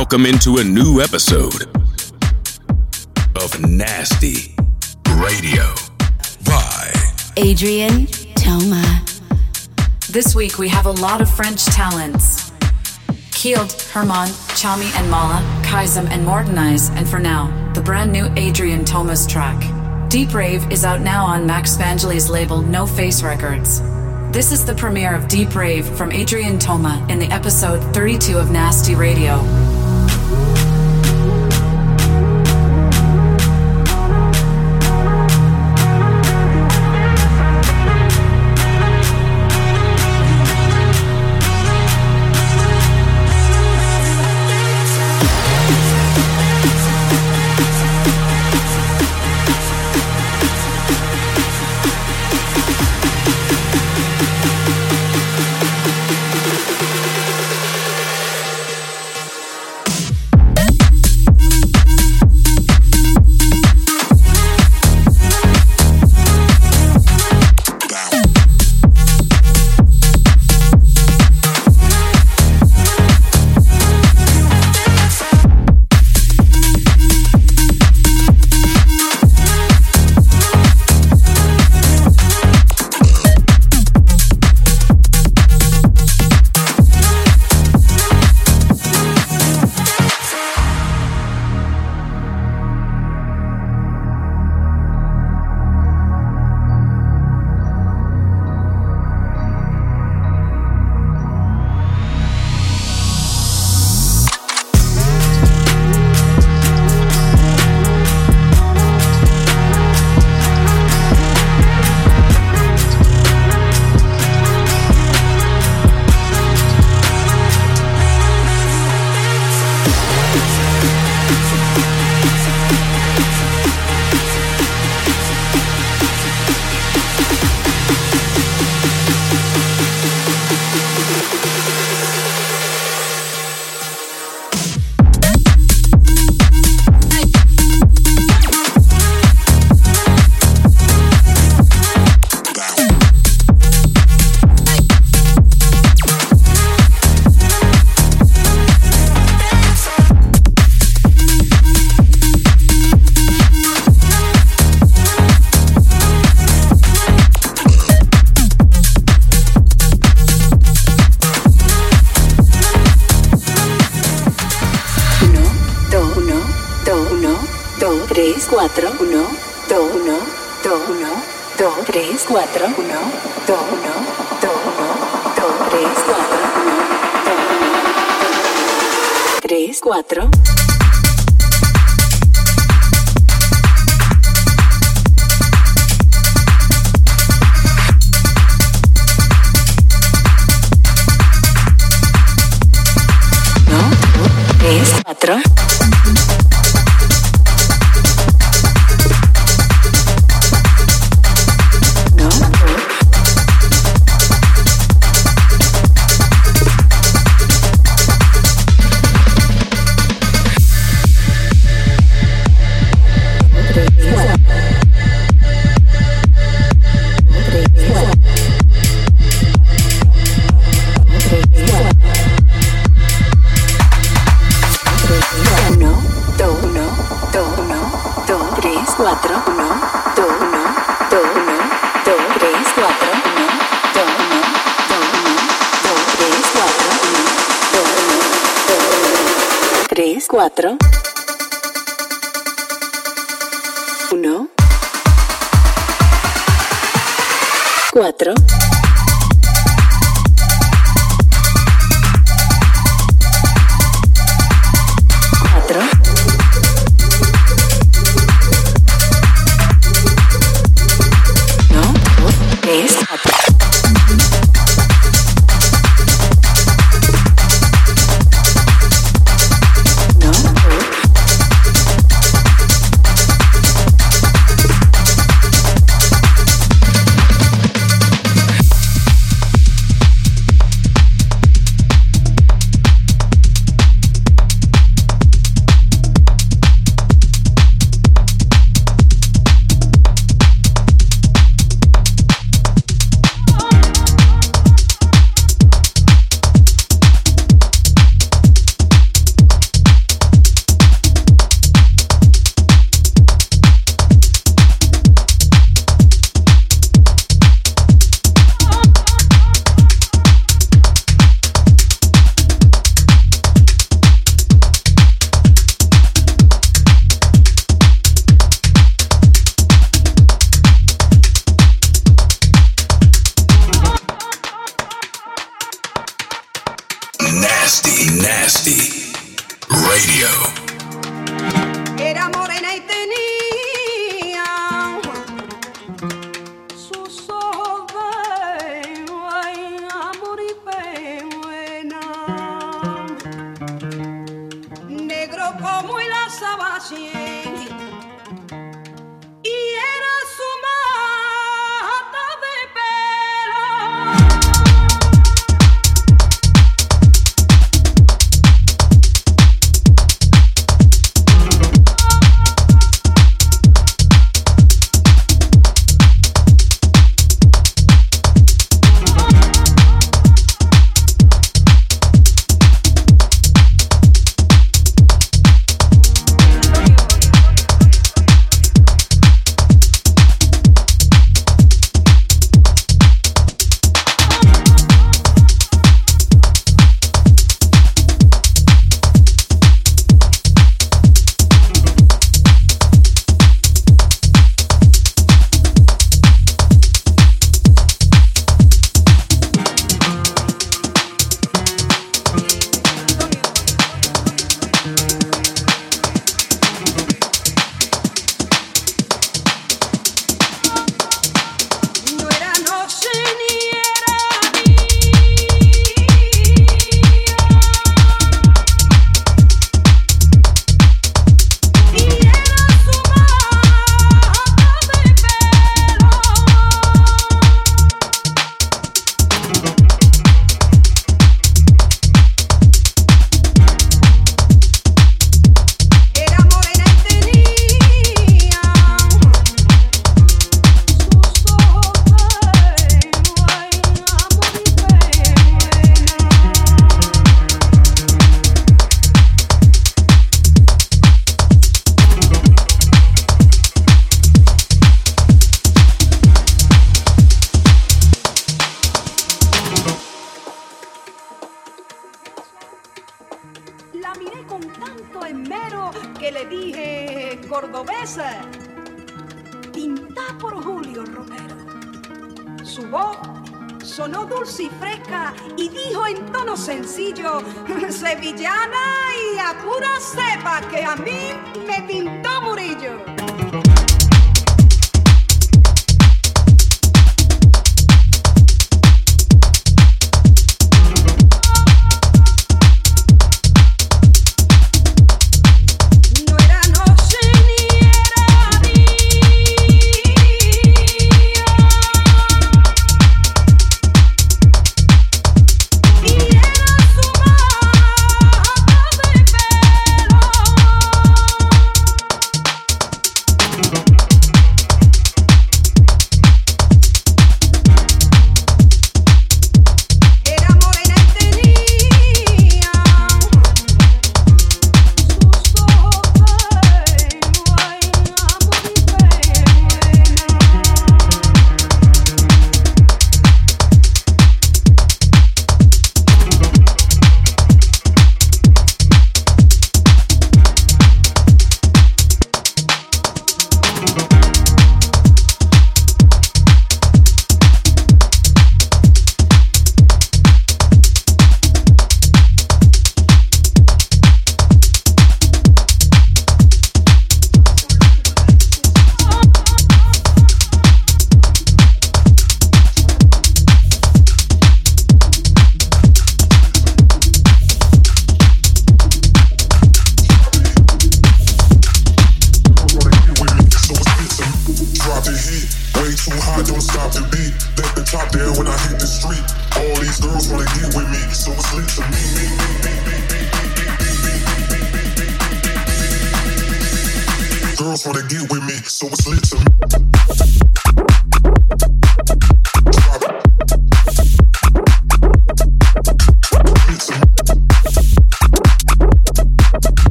Welcome into a new episode of Nasty Radio by Adrien Toma. This week we have a lot of French talents. Keeled, Herman, Chami and Mala, Kaizem and Mortenize, and for now, the brand new Adrien Toma's track. Deep Rave is out now on Max Vangeli's label No Face Records. This is the premiere of Deep Rave from Adrien Toma in the episode 32 of Nasty Radio. cuatro. Nasty, nasty radio.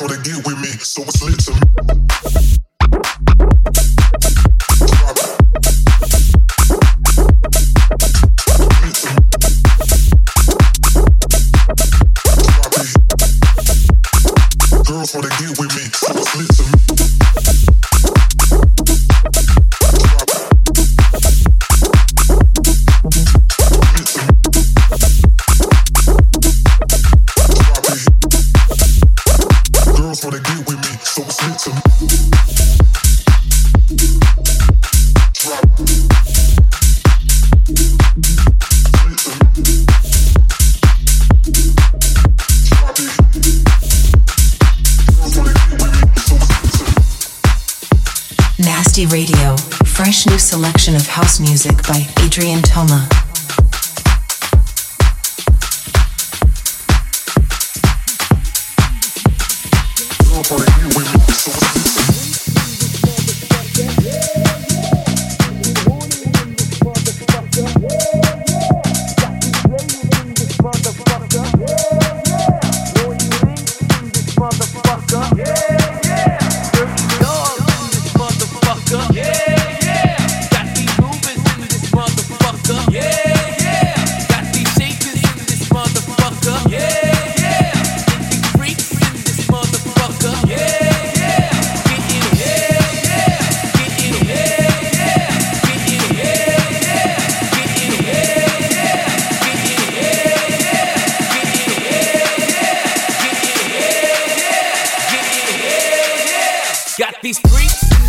for they get with me, so it's lit to me. Of house music by Adrien Toma. got these streets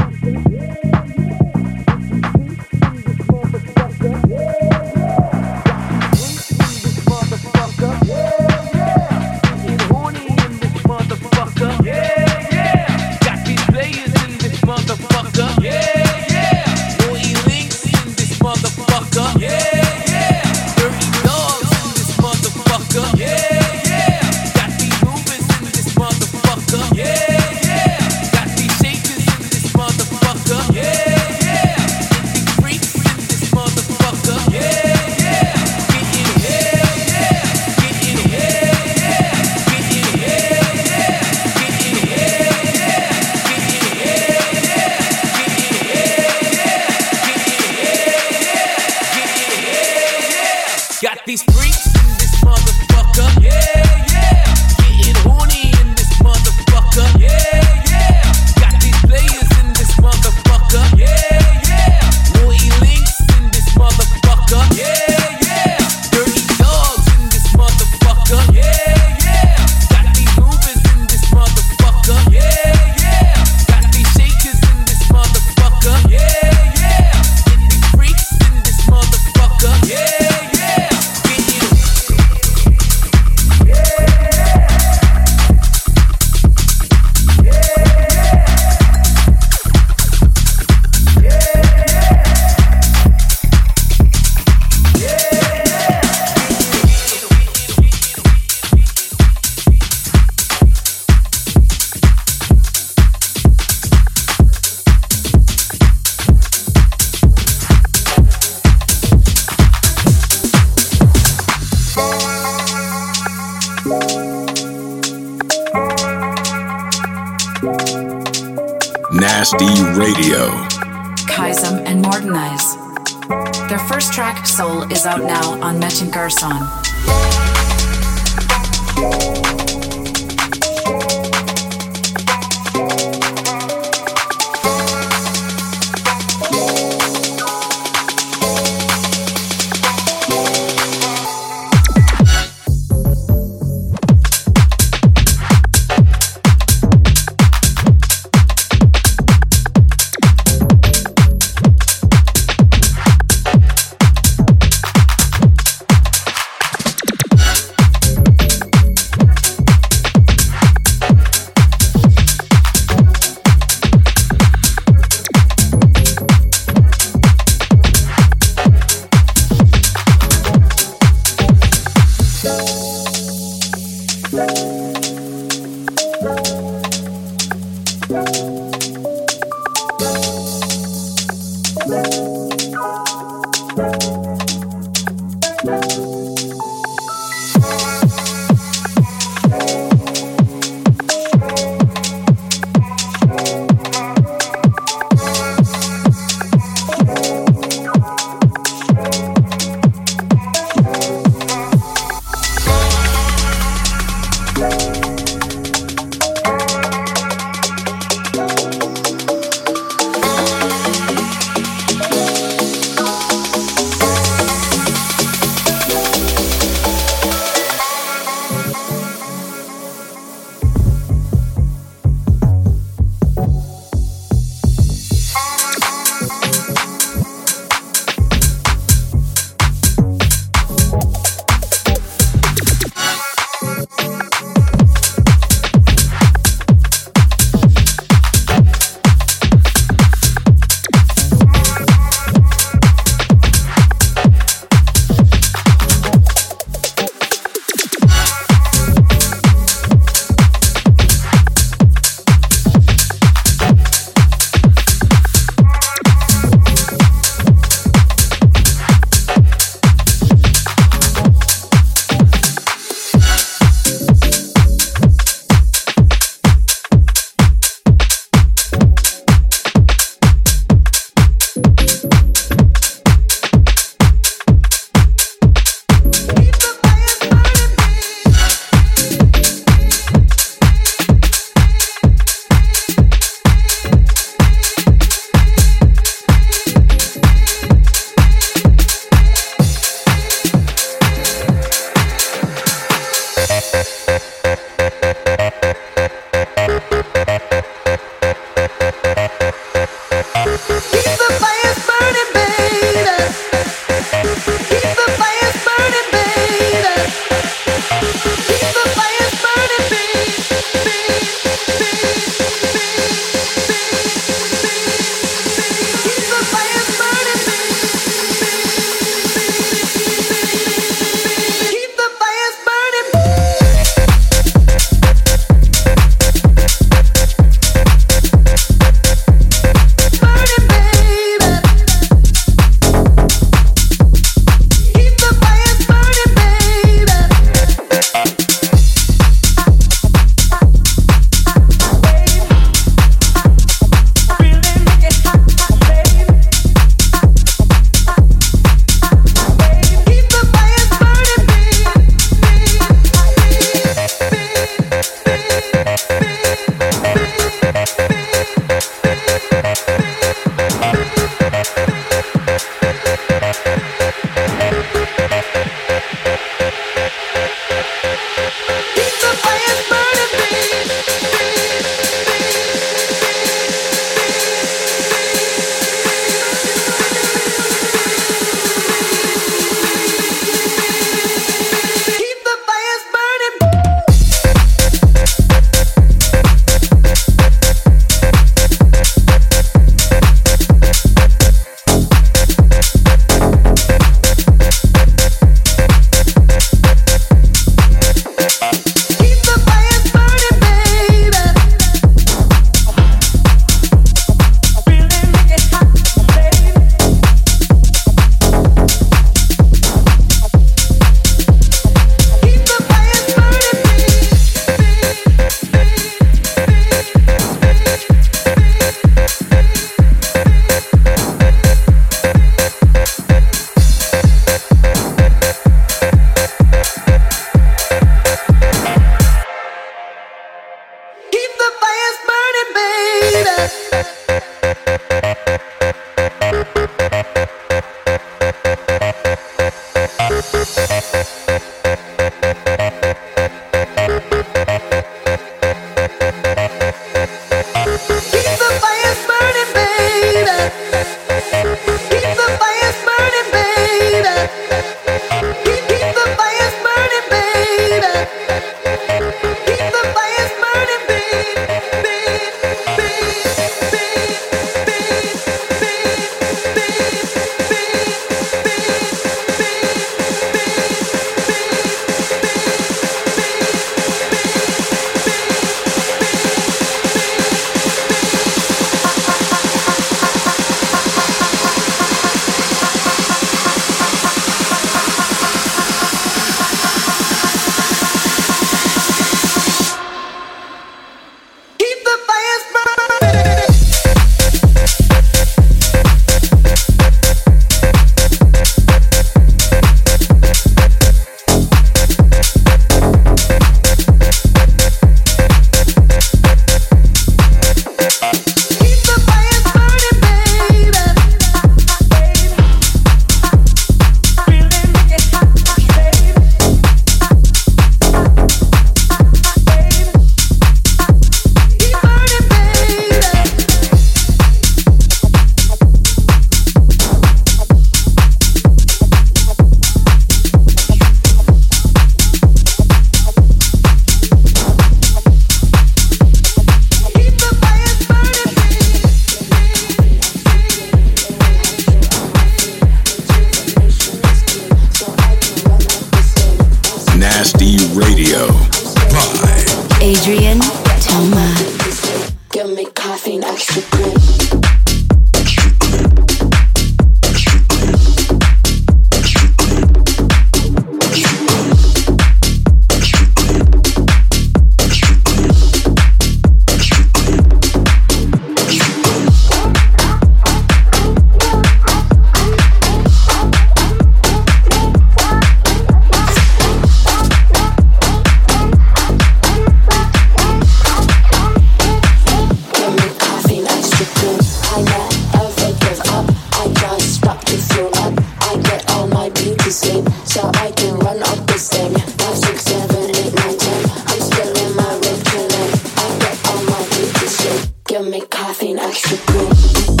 Mexico.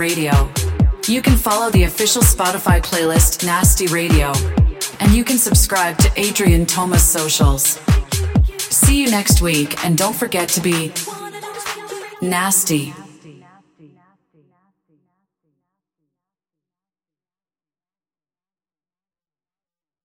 Radio. You can follow the official Spotify playlist Nasty Radio, and you can subscribe to Adrien Toma's socials. See you next week, and don't forget to be nasty.